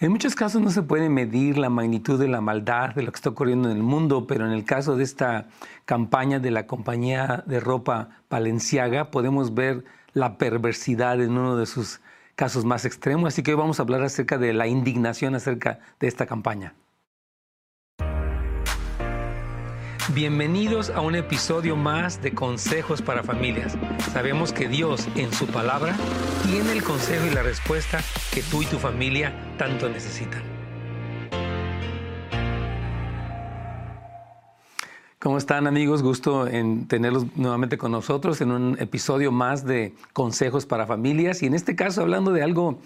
En muchos casos no se puede medir la magnitud de la maldad de lo que está ocurriendo en el mundo, pero en el caso de esta campaña de la compañía de ropa Palenciaga podemos ver la perversidad en uno de sus casos más extremos. Así que hoy vamos a hablar acerca de la indignación acerca de esta campaña. Bienvenidos a un episodio más de Consejos para Familias. Sabemos que Dios en su palabra tiene el consejo y la respuesta que tú y tu familia tanto necesitan. ¿Cómo están amigos? Gusto en tenerlos nuevamente con nosotros en un episodio más de Consejos para Familias y en este caso hablando de algo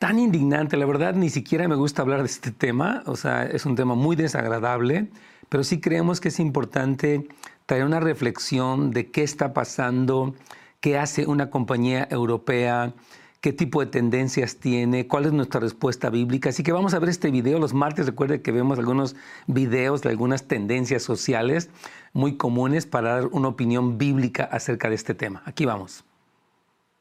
tan indignante. La verdad ni siquiera me gusta hablar de este tema, o sea, es un tema muy desagradable pero sí creemos que es importante traer una reflexión de qué está pasando, qué hace una compañía europea, qué tipo de tendencias tiene, cuál es nuestra respuesta bíblica. Así que vamos a ver este video los martes. Recuerde que vemos algunos videos de algunas tendencias sociales muy comunes para dar una opinión bíblica acerca de este tema. Aquí vamos.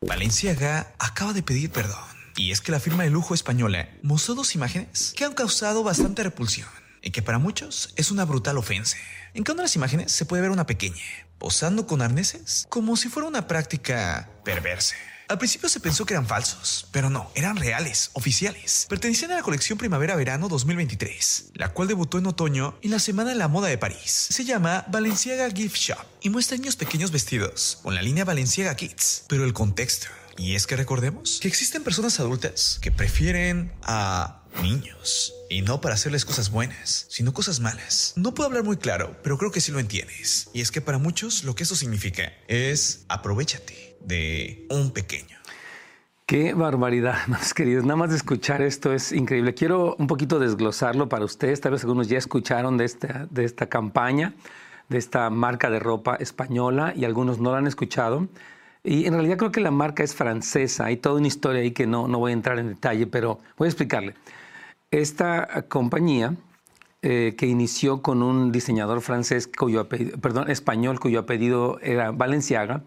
Valenciaga acaba de pedir perdón. Y es que la firma de lujo española mostró dos imágenes que han causado bastante repulsión y que para muchos es una brutal ofensa. En cada una de las imágenes se puede ver una pequeña, posando con arneses, como si fuera una práctica perversa. Al principio se pensó que eran falsos, pero no, eran reales, oficiales. Pertenecían a la colección Primavera-Verano 2023, la cual debutó en otoño en la Semana de la Moda de París. Se llama Balenciaga Gift Shop y muestra niños pequeños vestidos con la línea Balenciaga Kids. Pero el contexto, y es que recordemos que existen personas adultas que prefieren a niños. Y no para hacerles cosas buenas, sino cosas malas. No puedo hablar muy claro, pero creo que sí lo entiendes. Y es que para muchos lo que eso significa es aprovechate de un pequeño. Qué barbaridad, más queridos. Nada más de escuchar esto es increíble. Quiero un poquito desglosarlo para ustedes. Tal vez algunos ya escucharon de esta, de esta campaña, de esta marca de ropa española y algunos no la han escuchado. Y en realidad creo que la marca es francesa. Hay toda una historia ahí que no, no voy a entrar en detalle, pero voy a explicarle. Esta compañía eh, que inició con un diseñador francés, cuyo perdón, español, cuyo apellido era Valenciaga,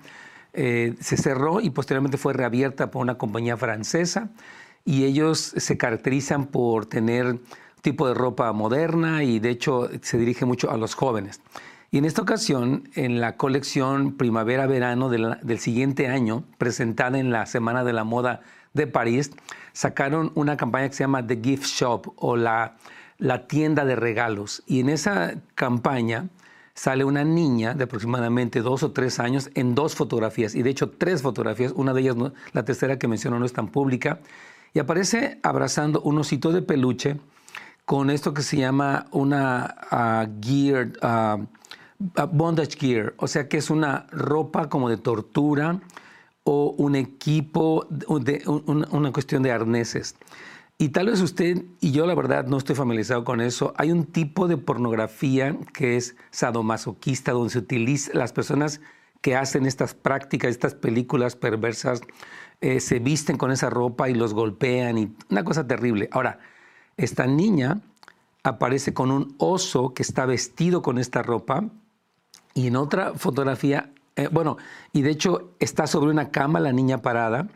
eh, se cerró y posteriormente fue reabierta por una compañía francesa y ellos se caracterizan por tener tipo de ropa moderna y de hecho se dirige mucho a los jóvenes. Y en esta ocasión, en la colección primavera-verano del siguiente año, presentada en la Semana de la Moda de París, sacaron una campaña que se llama The Gift Shop o la, la tienda de regalos. Y en esa campaña sale una niña de aproximadamente dos o tres años en dos fotografías, y de hecho tres fotografías, una de ellas, la tercera que menciono, no es tan pública, y aparece abrazando un osito de peluche con esto que se llama una uh, gear, uh, bondage gear, o sea que es una ropa como de tortura, o un equipo, de, una cuestión de arneses. Y tal vez usted y yo, la verdad, no estoy familiarizado con eso. Hay un tipo de pornografía que es sadomasoquista, donde se utiliza las personas que hacen estas prácticas, estas películas perversas, eh, se visten con esa ropa y los golpean y una cosa terrible. Ahora, esta niña aparece con un oso que está vestido con esta ropa y en otra fotografía eh, bueno, y de hecho está sobre una cama la niña parada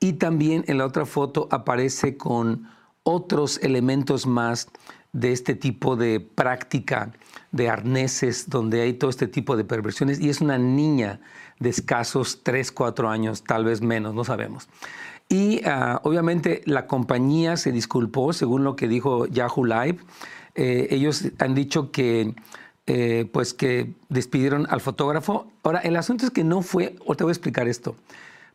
y también en la otra foto aparece con otros elementos más de este tipo de práctica de arneses donde hay todo este tipo de perversiones y es una niña de escasos 3, 4 años, tal vez menos, no sabemos. Y ah, obviamente la compañía se disculpó, según lo que dijo Yahoo Live. Eh, ellos han dicho que eh, pues que despidieron al fotógrafo. Ahora, el asunto es que no fue, o te voy a explicar esto,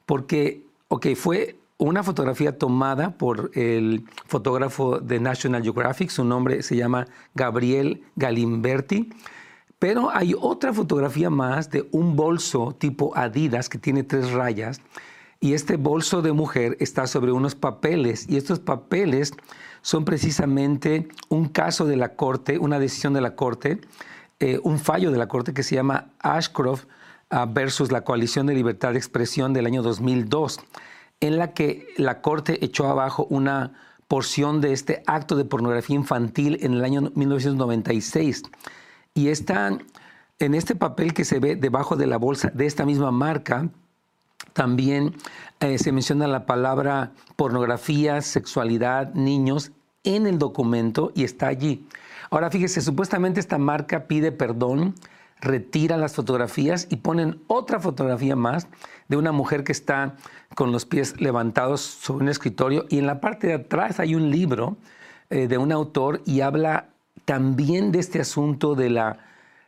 porque, ok, fue una fotografía tomada por el fotógrafo de National Geographic, su nombre se llama Gabriel Galimberti, pero hay otra fotografía más de un bolso tipo Adidas que tiene tres rayas, y este bolso de mujer está sobre unos papeles, y estos papeles son precisamente un caso de la Corte, una decisión de la Corte, eh, un fallo de la Corte que se llama Ashcroft ah, versus la Coalición de Libertad de Expresión del año 2002, en la que la Corte echó abajo una porción de este acto de pornografía infantil en el año 1996. Y está en este papel que se ve debajo de la bolsa de esta misma marca, también eh, se menciona la palabra pornografía, sexualidad, niños en el documento y está allí. Ahora fíjese, supuestamente esta marca pide perdón, retira las fotografías y ponen otra fotografía más de una mujer que está con los pies levantados sobre un escritorio y en la parte de atrás hay un libro eh, de un autor y habla también de este asunto de la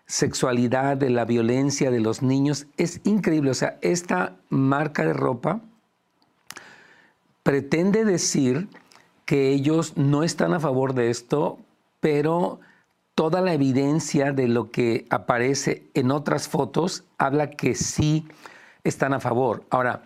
sexualidad, de la violencia de los niños. Es increíble, o sea, esta marca de ropa pretende decir que ellos no están a favor de esto, pero toda la evidencia de lo que aparece en otras fotos habla que sí están a favor. Ahora,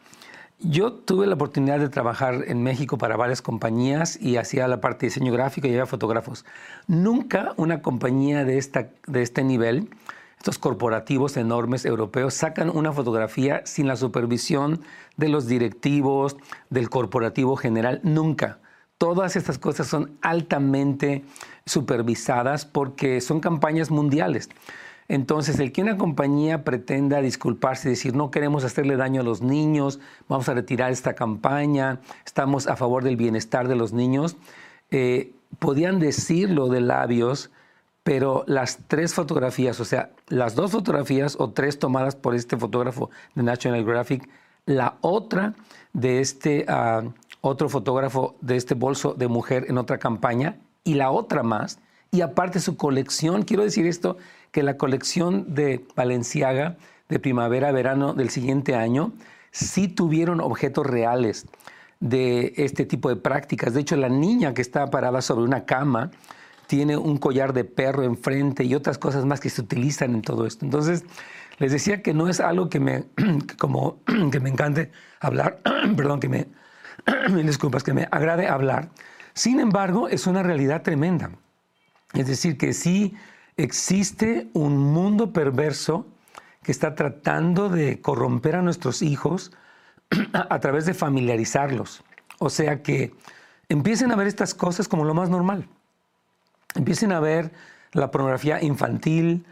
yo tuve la oportunidad de trabajar en México para varias compañías y hacía la parte de diseño gráfico y había fotógrafos. Nunca una compañía de, esta, de este nivel, estos corporativos enormes europeos, sacan una fotografía sin la supervisión de los directivos, del corporativo general. Nunca. Todas estas cosas son altamente supervisadas porque son campañas mundiales. Entonces, el que una compañía pretenda disculparse y decir no queremos hacerle daño a los niños, vamos a retirar esta campaña, estamos a favor del bienestar de los niños, eh, podían decirlo de labios, pero las tres fotografías, o sea, las dos fotografías o tres tomadas por este fotógrafo de National Geographic, la otra de este ah, otro fotógrafo de este bolso de mujer en otra campaña y la otra más. Y aparte su colección, quiero decir esto, que la colección de Valenciaga de primavera-verano del siguiente año sí tuvieron objetos reales de este tipo de prácticas. De hecho, la niña que está parada sobre una cama tiene un collar de perro enfrente y otras cosas más que se utilizan en todo esto. Entonces, les decía que no es algo que me, como, que me encante hablar, perdón, que me, disculpas, que me agrade hablar. Sin embargo, es una realidad tremenda. Es decir, que sí existe un mundo perverso que está tratando de corromper a nuestros hijos a través de familiarizarlos. O sea que empiecen a ver estas cosas como lo más normal. Empiecen a ver la pornografía infantil,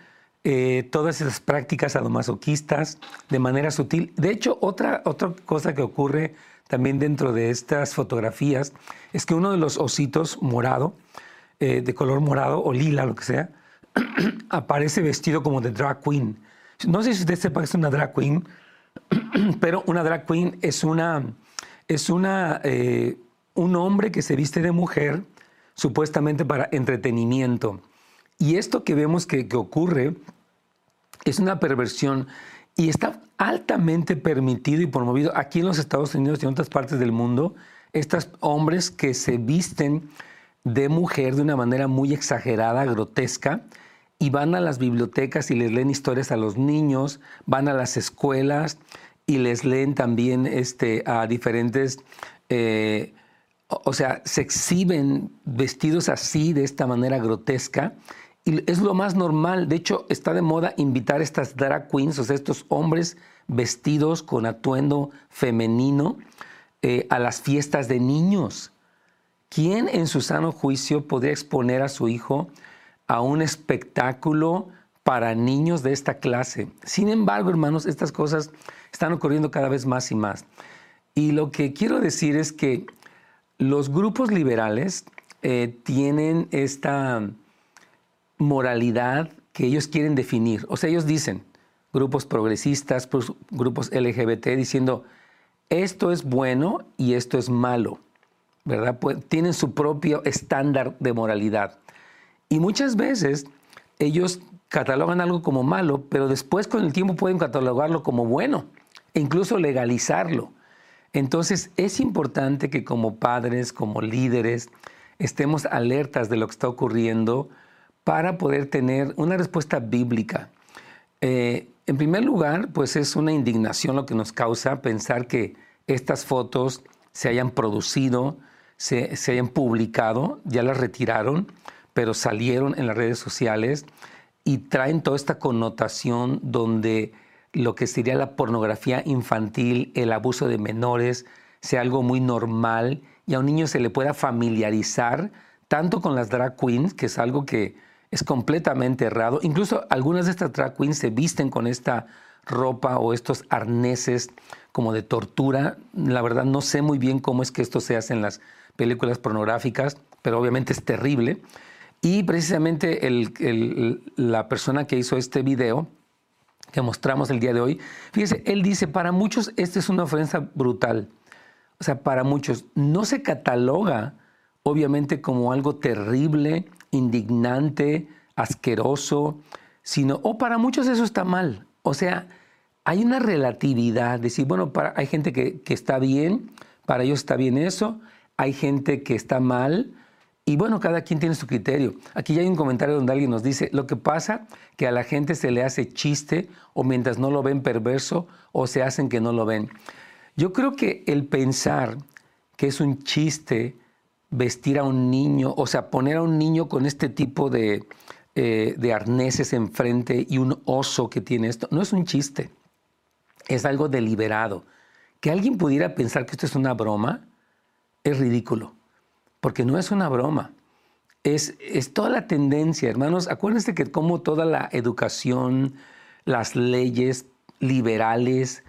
eh, todas esas prácticas adomasoquistas de manera sutil. De hecho, otra, otra cosa que ocurre también dentro de estas fotografías es que uno de los ositos morado, eh, de color morado o lila, lo que sea, aparece vestido como de drag queen. No sé si usted sepa que es una drag queen, pero una drag queen es una es una eh, un hombre que se viste de mujer supuestamente para entretenimiento. Y esto que vemos que, que ocurre es una perversión y está altamente permitido y promovido aquí en los Estados Unidos y en otras partes del mundo, estos hombres que se visten de mujer de una manera muy exagerada, grotesca, y van a las bibliotecas y les leen historias a los niños, van a las escuelas y les leen también este, a diferentes, eh, o sea, se exhiben vestidos así, de esta manera grotesca, y es lo más normal. De hecho, está de moda invitar estas drag queens, o sea, estos hombres vestidos con atuendo femenino, eh, a las fiestas de niños. ¿Quién en su sano juicio podría exponer a su hijo a un espectáculo para niños de esta clase? Sin embargo, hermanos, estas cosas están ocurriendo cada vez más y más. Y lo que quiero decir es que los grupos liberales eh, tienen esta moralidad que ellos quieren definir. O sea, ellos dicen, grupos progresistas, grupos LGBT, diciendo, esto es bueno y esto es malo, ¿verdad? Pues, tienen su propio estándar de moralidad. Y muchas veces ellos catalogan algo como malo, pero después con el tiempo pueden catalogarlo como bueno e incluso legalizarlo. Entonces es importante que como padres, como líderes, estemos alertas de lo que está ocurriendo para poder tener una respuesta bíblica. Eh, en primer lugar, pues es una indignación lo que nos causa pensar que estas fotos se hayan producido, se, se hayan publicado, ya las retiraron, pero salieron en las redes sociales y traen toda esta connotación donde lo que sería la pornografía infantil, el abuso de menores, sea algo muy normal y a un niño se le pueda familiarizar tanto con las drag queens, que es algo que es completamente errado. Incluso algunas de estas drag queens se visten con esta ropa o estos arneses como de tortura. La verdad no sé muy bien cómo es que esto se hace en las películas pornográficas. pero obviamente es terrible. Y precisamente la persona que hizo este video, que mostramos el día de hoy, fíjese, él dice, para muchos esta es una ofensa brutal. O sea, para muchos no se cataloga obviamente como algo terrible, indignante, asqueroso, sino, o para muchos eso está mal. O sea, hay una relatividad, decir, bueno, para, hay gente que, que está bien, para ellos está bien eso, hay gente que está mal, y bueno, cada quien tiene su criterio. Aquí ya hay un comentario donde alguien nos dice, lo que pasa que a la gente se le hace chiste o mientras no lo ven perverso o se hacen que no lo ven. Yo creo que el pensar que es un chiste vestir a un niño, o sea, poner a un niño con este tipo de, eh, de arneses enfrente y un oso que tiene esto, no es un chiste, es algo deliberado. Que alguien pudiera pensar que esto es una broma es ridículo, porque no es una broma. Es, es toda la tendencia, hermanos. Acuérdense que como toda la educación, las leyes liberales,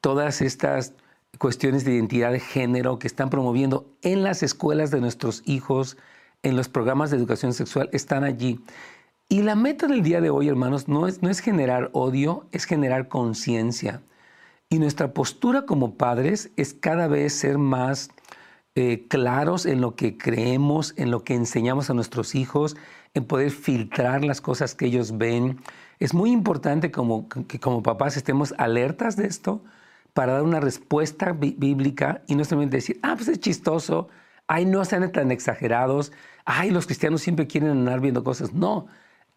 todas estas cuestiones de identidad de género que están promoviendo en las escuelas de nuestros hijos, en los programas de educación sexual, están allí. Y la meta del día de hoy, hermanos, no es, no es generar odio, es generar conciencia. Y nuestra postura como padres es cada vez ser más eh, claros en lo que creemos, en lo que enseñamos a nuestros hijos, en poder filtrar las cosas que ellos ven. Es muy importante como, que como papás estemos alertas de esto, para dar una respuesta bíblica y no solamente decir, ah, pues es chistoso, ay, no sean tan exagerados, ay, los cristianos siempre quieren andar viendo cosas. No,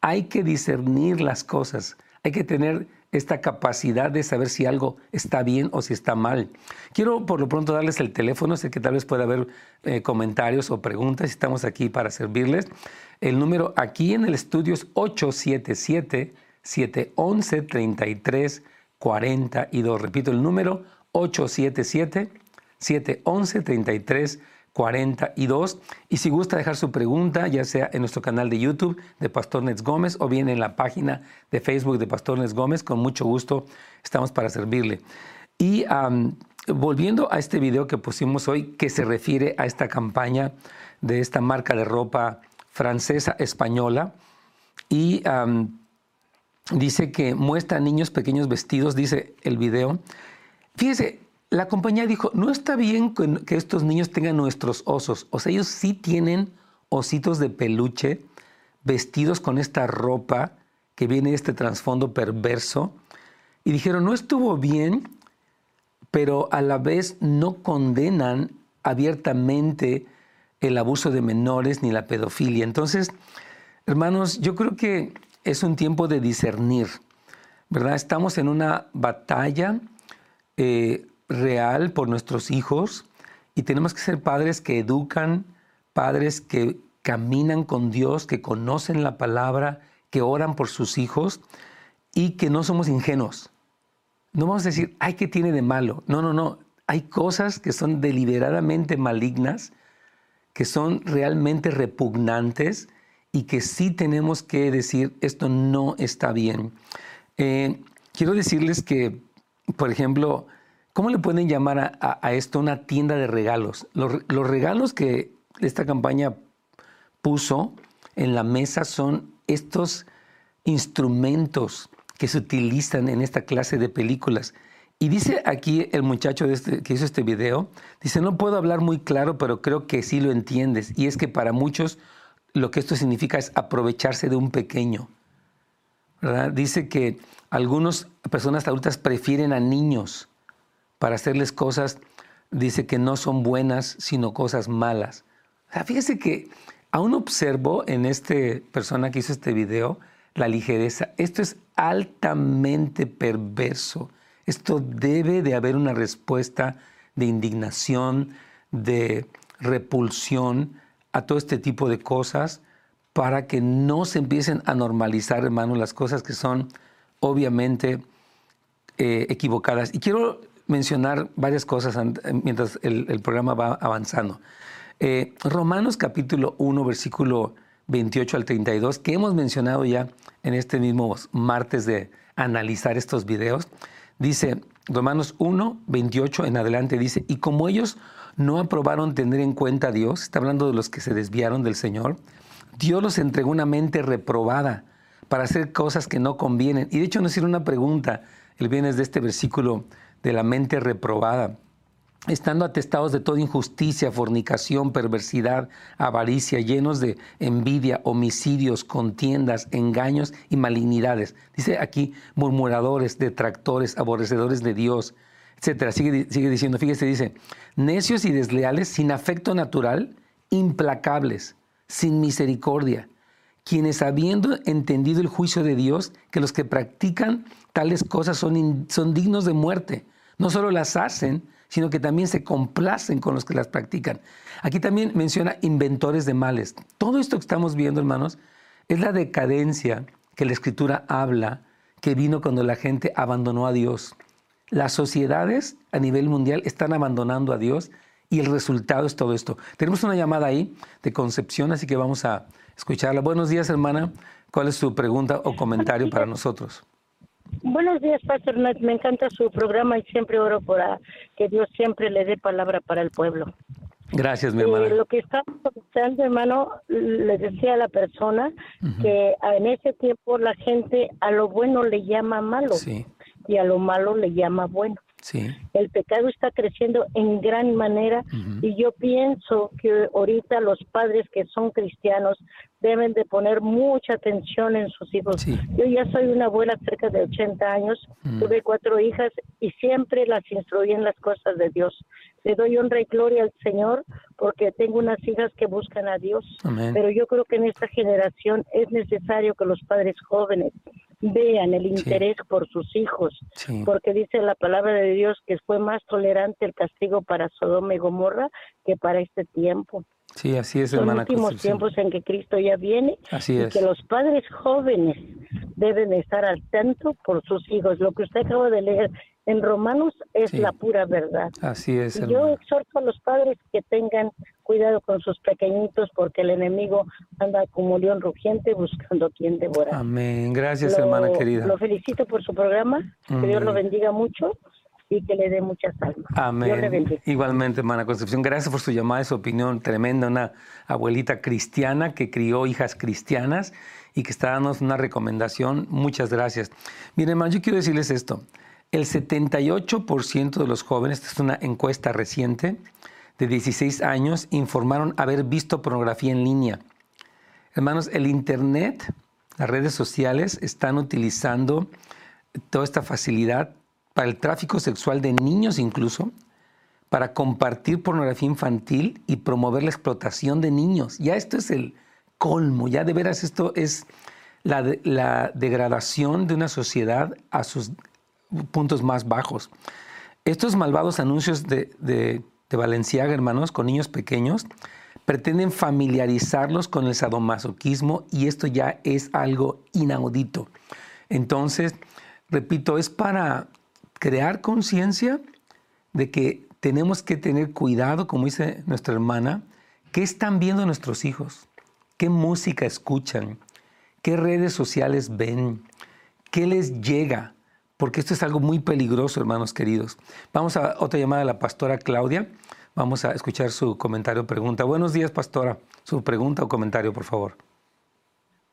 hay que discernir las cosas, hay que tener esta capacidad de saber si algo está bien o si está mal. Quiero por lo pronto darles el teléfono, sé que tal vez pueda haber eh, comentarios o preguntas, estamos aquí para servirles. El número aquí en el estudio es 877 711 33 42. Repito el número 877-711-3342. Y si gusta dejar su pregunta, ya sea en nuestro canal de YouTube de Pastor Nets Gómez o bien en la página de Facebook de Pastor Nets Gómez, con mucho gusto estamos para servirle. Y volviendo a este video que pusimos hoy, que se refiere a esta campaña de esta marca de ropa francesa española, y dice que muestra a niños pequeños vestidos, dice el video. Fíjese, la compañía dijo, no está bien que estos niños tengan nuestros osos. O sea, ellos sí tienen ositos de peluche vestidos con esta ropa que viene de este trasfondo perverso. Y dijeron, no estuvo bien, pero a la vez no condenan abiertamente el abuso de menores ni la pedofilia. Entonces, hermanos, yo creo que es un tiempo de discernir, ¿verdad? Estamos en una batalla eh, real por nuestros hijos y tenemos que ser padres que educan, padres que caminan con Dios, que conocen la palabra, que oran por sus hijos y que no somos ingenuos. No vamos a decir, ay, ¿qué tiene de malo? No, no, no. Hay cosas que son deliberadamente malignas, que son realmente repugnantes y que sí tenemos que decir esto no está bien. Eh, quiero decirles que, por ejemplo, ¿cómo le pueden llamar a, esto una tienda de regalos? Los, los, regalos que esta campaña puso en la mesa son estos instrumentos que se utilizan en esta clase de películas. Y dice aquí el muchacho este, que hizo este video, dice, no puedo hablar muy claro, pero creo que sí lo entiendes. Y es que para muchos lo que esto significa es aprovecharse de un pequeño. Dice que algunas personas adultas prefieren a niños para hacerles cosas, dice que no son buenas, sino cosas malas. fíjese que aún observo en esta persona que hizo este video la ligereza. Esto es altamente perverso. Esto debe de haber una respuesta de indignación, de repulsión, a todo este tipo de cosas para que no se empiecen a normalizar, hermano, las cosas que son obviamente eh, equivocadas. Y quiero mencionar varias cosas mientras el, programa va avanzando. Eh, Romanos capítulo 1, versículo 28 al 32, que hemos mencionado ya en este mismo martes de analizar estos videos, dice, Romanos 1, 28 en adelante dice, y como ellos no aprobaron tener en cuenta a Dios, está hablando de los que se desviaron del Señor, Dios los entregó una mente reprobada para hacer cosas que no convienen. Y de hecho nos hicieron una pregunta. El viernes de este versículo de la mente reprobada. Estando atestados de toda injusticia, fornicación, perversidad, avaricia, llenos de envidia, homicidios, contiendas, engaños y malignidades. Dice aquí murmuradores, detractores, aborrecedores de Dios, etcétera. Sigue, sigue diciendo, fíjese, dice, necios y desleales, sin afecto natural, implacables, sin misericordia, quienes habiendo entendido el juicio de Dios, que los que practican tales cosas son, son dignos de muerte, no solo las hacen, sino que también se complacen con los que las practican. Aquí también menciona inventores de males. Todo esto que estamos viendo, hermanos, es la decadencia que la escritura habla que vino cuando la gente abandonó a Dios. Las sociedades a nivel mundial están abandonando a Dios y el resultado es todo esto. Tenemos una llamada ahí de Concepción, así que vamos a escucharla. Buenos días, hermana. ¿Cuál es su pregunta o comentario para nosotros? Buenos días, Pastor Me encanta su programa y siempre oro por que Dios siempre le dé palabra para el pueblo. Gracias, mi hermana. lo que estamos pensando, hermano, le decía a la persona que en ese tiempo la gente a lo bueno le llama malo y a lo malo le llama bueno. El pecado está creciendo en gran manera y yo pienso que ahorita los padres que son cristianos deben de poner mucha atención en sus hijos. Yo ya soy una abuela cerca de 80 años, tuve cuatro hijas y siempre las instruí en las cosas de Dios. Le doy honra y gloria al Señor porque tengo unas hijas que buscan a Dios. Pero yo creo que en esta generación es necesario que los padres jóvenes vean el interés por sus hijos, porque dice la palabra de Dios que fue más tolerante el castigo para Sodoma y Gomorra que para este tiempo. Sí, así es, Son últimos tiempos en que Cristo ya viene así y que los padres jóvenes deben estar al tanto por sus hijos. Lo que usted acaba de leer en Romanos es la pura verdad. Así es. yo exhorto a los padres que tengan cuidado con sus pequeñitos porque el enemigo anda como león rugiente buscando quien devorar. Amén. Gracias, hermana querida. Lo felicito por su programa. Que Dios lo bendiga mucho y que le dé muchas almas. Amén. Igualmente, hermana Concepción, gracias por su llamada y su opinión tremenda. Una abuelita cristiana que crió hijas cristianas y que está dándonos una recomendación. Muchas gracias. Miren, hermano, yo quiero decirles esto. El 78% de los jóvenes, esta es una encuesta reciente, de 16 años, informaron haber visto pornografía en línea. Hermanos, el Internet, las redes sociales están utilizando toda esta facilidad para el tráfico sexual de niños incluso, para compartir pornografía infantil y promover la explotación de niños. Ya esto es el colmo, ya de veras esto es la, degradación de una sociedad a sus puntos más bajos. Estos malvados anuncios de, de, Valenciaga, hermanos, con niños pequeños, pretenden familiarizarlos con el sadomasoquismo y esto ya es algo inaudito. Entonces, repito, es para crear conciencia de que tenemos que tener cuidado, como dice nuestra hermana, qué están viendo nuestros hijos, qué música escuchan, qué redes sociales ven, qué les llega porque esto es algo muy peligroso, hermanos queridos. Vamos a otra llamada de la pastora Claudia. Vamos a escuchar su comentario o pregunta. Buenos días, pastora. Su pregunta o comentario, por favor.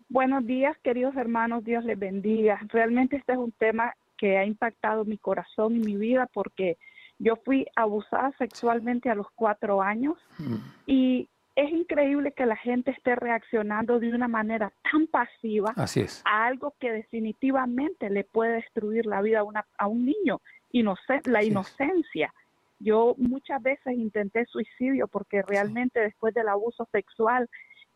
Buenos días, queridos hermanos. Dios les bendiga. Realmente este es un tema que ha impactado mi corazón y mi vida porque yo fui abusada sexualmente a los cuatro años mm. y es increíble que la gente esté reaccionando de una manera tan pasiva a algo que definitivamente le puede destruir la vida a, una, a un niño, la inocencia. Yo muchas veces intenté suicidio porque realmente después del abuso sexual,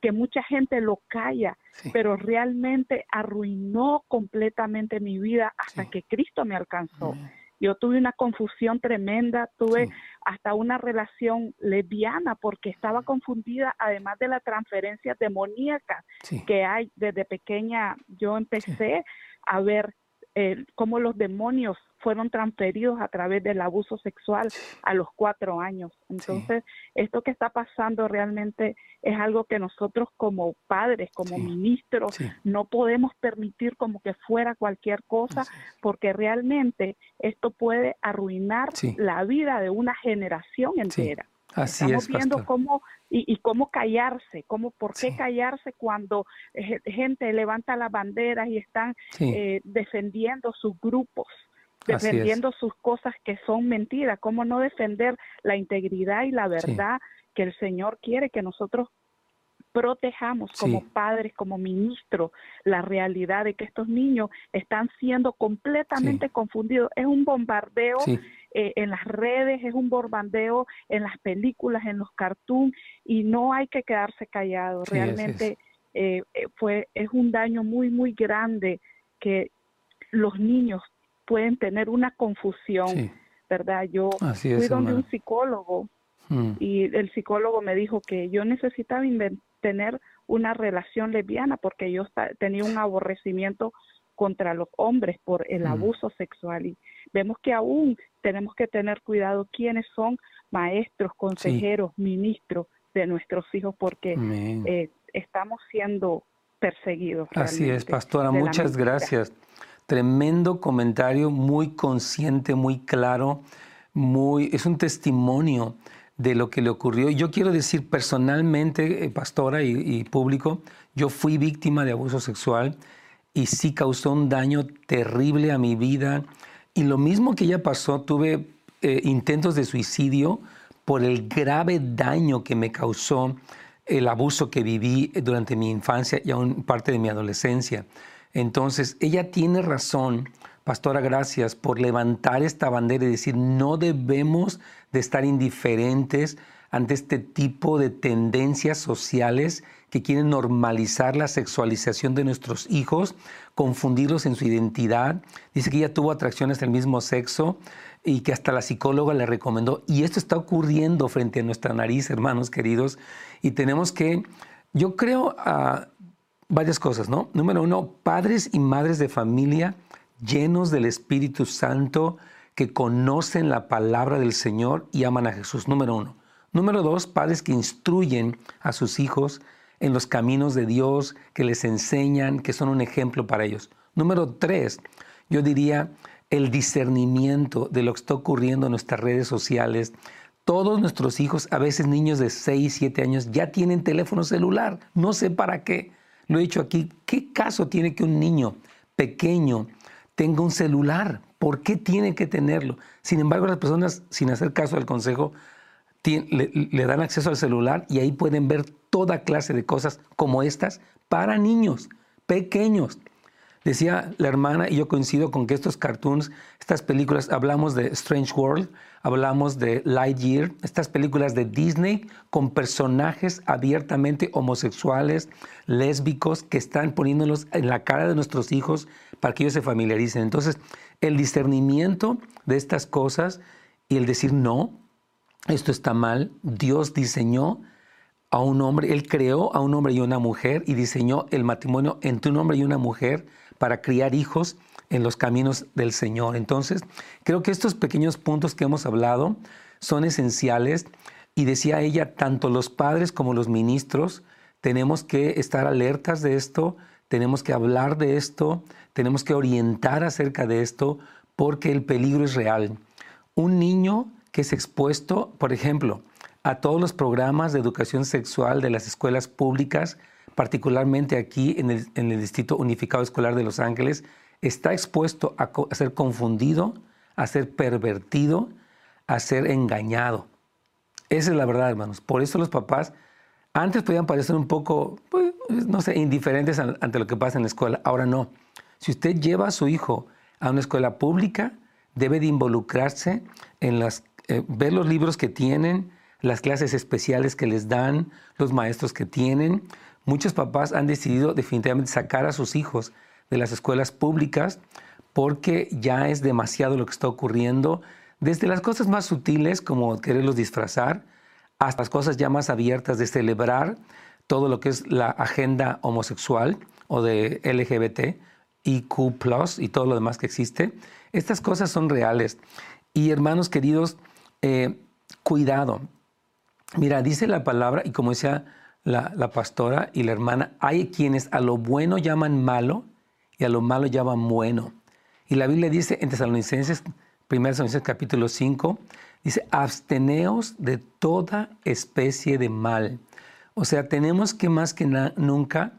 que mucha gente lo calla, pero realmente arruinó completamente mi vida hasta que Cristo me alcanzó. Yo tuve una confusión tremenda, tuve hasta una relación lesbiana porque estaba confundida, además de la transferencia demoníaca que hay desde pequeña. Yo empecé a ver eh, cómo los demonios fueron transferidos a través del abuso sexual a los cuatro años. Entonces, esto que está pasando realmente es algo que nosotros como padres, como ministros, no podemos permitir como que fuera cualquier cosa, porque realmente esto puede arruinar la vida de una generación entera. Así Estamos viendo cómo y, cómo callarse, cómo por qué callarse cuando gente levanta las banderas y están eh, defendiendo sus grupos defendiendo sus cosas que son mentiras. ¿Cómo no defender la integridad y la verdad que el Señor quiere que nosotros protejamos como padres, como ministros, la realidad de que estos niños están siendo completamente confundidos. Es un bombardeo eh, en las redes, es un bombardeo en las películas, en los cartoons, y no hay que quedarse callado. Realmente eh, eh, fue es un daño muy, muy grande que los niños pueden tener una confusión, ¿verdad? Yo fui donde un psicólogo mm. y el psicólogo me dijo que yo necesitaba tener una relación lesbiana porque yo tenía un aborrecimiento contra los hombres por el mm. abuso sexual y vemos que aún tenemos que tener cuidado quiénes son maestros, consejeros, ministros de nuestros hijos porque eh, estamos siendo perseguidos. Así es, pastora, muchas gracias. Tremendo comentario, muy consciente, muy claro, muy, es un testimonio de lo que le ocurrió. Yo quiero decir personalmente, eh, pastora y, público, yo fui víctima de abuso sexual y sí causó un daño terrible a mi vida. Y lo mismo que ella pasó, tuve eh, intentos de suicidio por el grave daño que me causó el abuso que viví durante mi infancia y aún parte de mi adolescencia. Entonces, ella tiene razón, Pastora, gracias por levantar esta bandera y decir, no debemos de estar indiferentes ante este tipo de tendencias sociales que quieren normalizar la sexualización de nuestros hijos, confundirlos en su identidad. Dice que ella tuvo atracciones del mismo sexo y que hasta la psicóloga le recomendó. Y esto está ocurriendo frente a nuestra nariz, hermanos queridos, y tenemos que, yo creo, varias cosas, ¿no? Número uno, padres y madres de familia llenos del Espíritu Santo que conocen la palabra del Señor y aman a Jesús. Número uno. Número dos, padres que instruyen a sus hijos en los caminos de Dios, que les enseñan, que son un ejemplo para ellos. Número tres, yo diría el discernimiento de lo que está ocurriendo en nuestras redes sociales. Todos nuestros hijos, a veces niños de 6, 7 años, ya tienen teléfono celular. No sé para qué lo he dicho aquí, ¿qué caso tiene que un niño pequeño tenga un celular? ¿Por qué tiene que tenerlo? Sin embargo, las personas, sin hacer caso al consejo, le, dan acceso al celular y ahí pueden ver toda clase de cosas como estas para niños pequeños. Decía la hermana, y yo coincido con que estos cartoons, estas películas, hablamos de Strange World, hablamos de Lightyear, estas películas de Disney con personajes abiertamente homosexuales, lésbicos, que están poniéndolos en la cara de nuestros hijos para que ellos se familiaricen. Entonces, el discernimiento de estas cosas y el decir no, esto está mal, Dios diseñó a un hombre, Él creó a un hombre y una mujer y diseñó el matrimonio entre un hombre y una mujer para criar hijos en los caminos del Señor. Entonces, creo que estos pequeños puntos que hemos hablado son esenciales y decía ella, tanto los padres como los ministros tenemos que estar alertas de esto, tenemos que hablar de esto, tenemos que orientar acerca de esto porque el peligro es real. Un niño que es expuesto, por ejemplo, a todos los programas de educación sexual de las escuelas públicas, particularmente aquí en el, Distrito Unificado Escolar de Los Ángeles, está expuesto a, ser confundido, a ser pervertido, a ser engañado. Esa es la verdad, hermanos. Por eso los papás antes podían parecer un poco, pues, no sé, indiferentes ante lo que pasa en la escuela. Ahora no. Si usted lleva a su hijo a una escuela pública, debe de involucrarse en las, eh, ver los libros que tienen, las clases especiales que les dan, los maestros que tienen, muchos papás han decidido definitivamente sacar a sus hijos de las escuelas públicas porque ya es demasiado lo que está ocurriendo, desde las cosas más sutiles como quererlos disfrazar, hasta las cosas ya más abiertas de celebrar todo lo que es la agenda homosexual o de LGBT IQ y todo lo demás que existe. Estas cosas son reales. Y hermanos queridos, eh, cuidado. Mira, dice la palabra, y como decía la, pastora y la hermana, hay quienes a lo bueno llaman malo y a lo malo llaman bueno. Y la Biblia dice en Tesalonicenses, 1 Tesalonicenses capítulo 5, dice, absteneos de toda especie de mal. O sea, tenemos que más que nunca,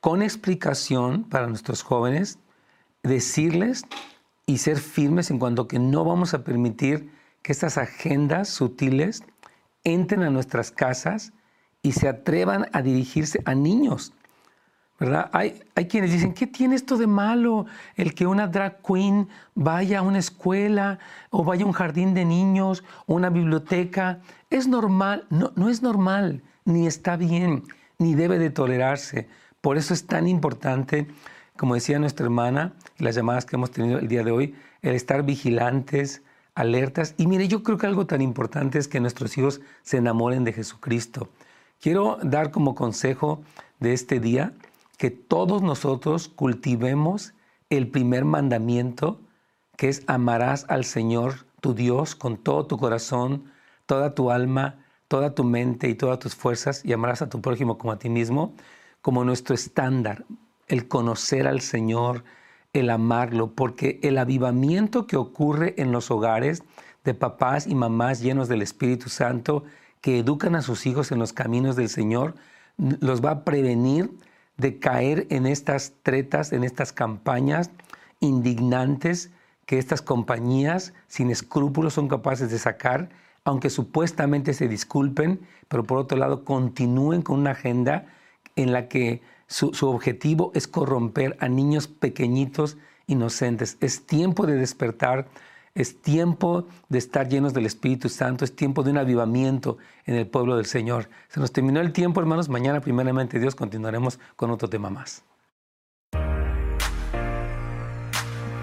con explicación para nuestros jóvenes, decirles y ser firmes en cuanto que no vamos a permitir que estas agendas sutiles entren a nuestras casas y se atrevan a dirigirse a niños. ¿verdad? Hay, hay quienes dicen, ¿qué tiene esto de malo el que una drag queen vaya a una escuela o vaya a un jardín de niños o una biblioteca? Es normal, no, no es normal, ni está bien, ni debe de tolerarse. Por eso es tan importante, como decía nuestra hermana, las llamadas que hemos tenido el día de hoy, el estar vigilantes, alertas. Y mire, yo creo que algo tan importante es que nuestros hijos se enamoren de Jesucristo. Quiero dar como consejo de este día que todos nosotros cultivemos el primer mandamiento, que es amarás al Señor tu Dios con todo tu corazón, toda tu alma, toda tu mente y todas tus fuerzas y amarás a tu prójimo como a ti mismo, como nuestro estándar, el conocer al Señor, el amarlo, porque el avivamiento que ocurre en los hogares de papás y mamás llenos del Espíritu Santo, que educan a sus hijos en los caminos del Señor, los va a prevenir de caer en estas tretas, en estas campañas indignantes que estas compañías sin escrúpulos son capaces de sacar, aunque supuestamente se disculpen, pero por otro lado continúen con una agenda en la que su, objetivo es corromper a niños pequeñitos inocentes. Es tiempo de despertar, es tiempo de estar llenos del Espíritu Santo, es tiempo de un avivamiento en el pueblo del Señor. Se nos terminó el tiempo, hermanos. Mañana, primeramente Dios, continuaremos con otro tema más.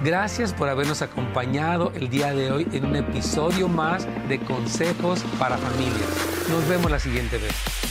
Gracias por habernos acompañado el día de hoy en un episodio más de Consejos para Familias. Nos vemos la siguiente vez.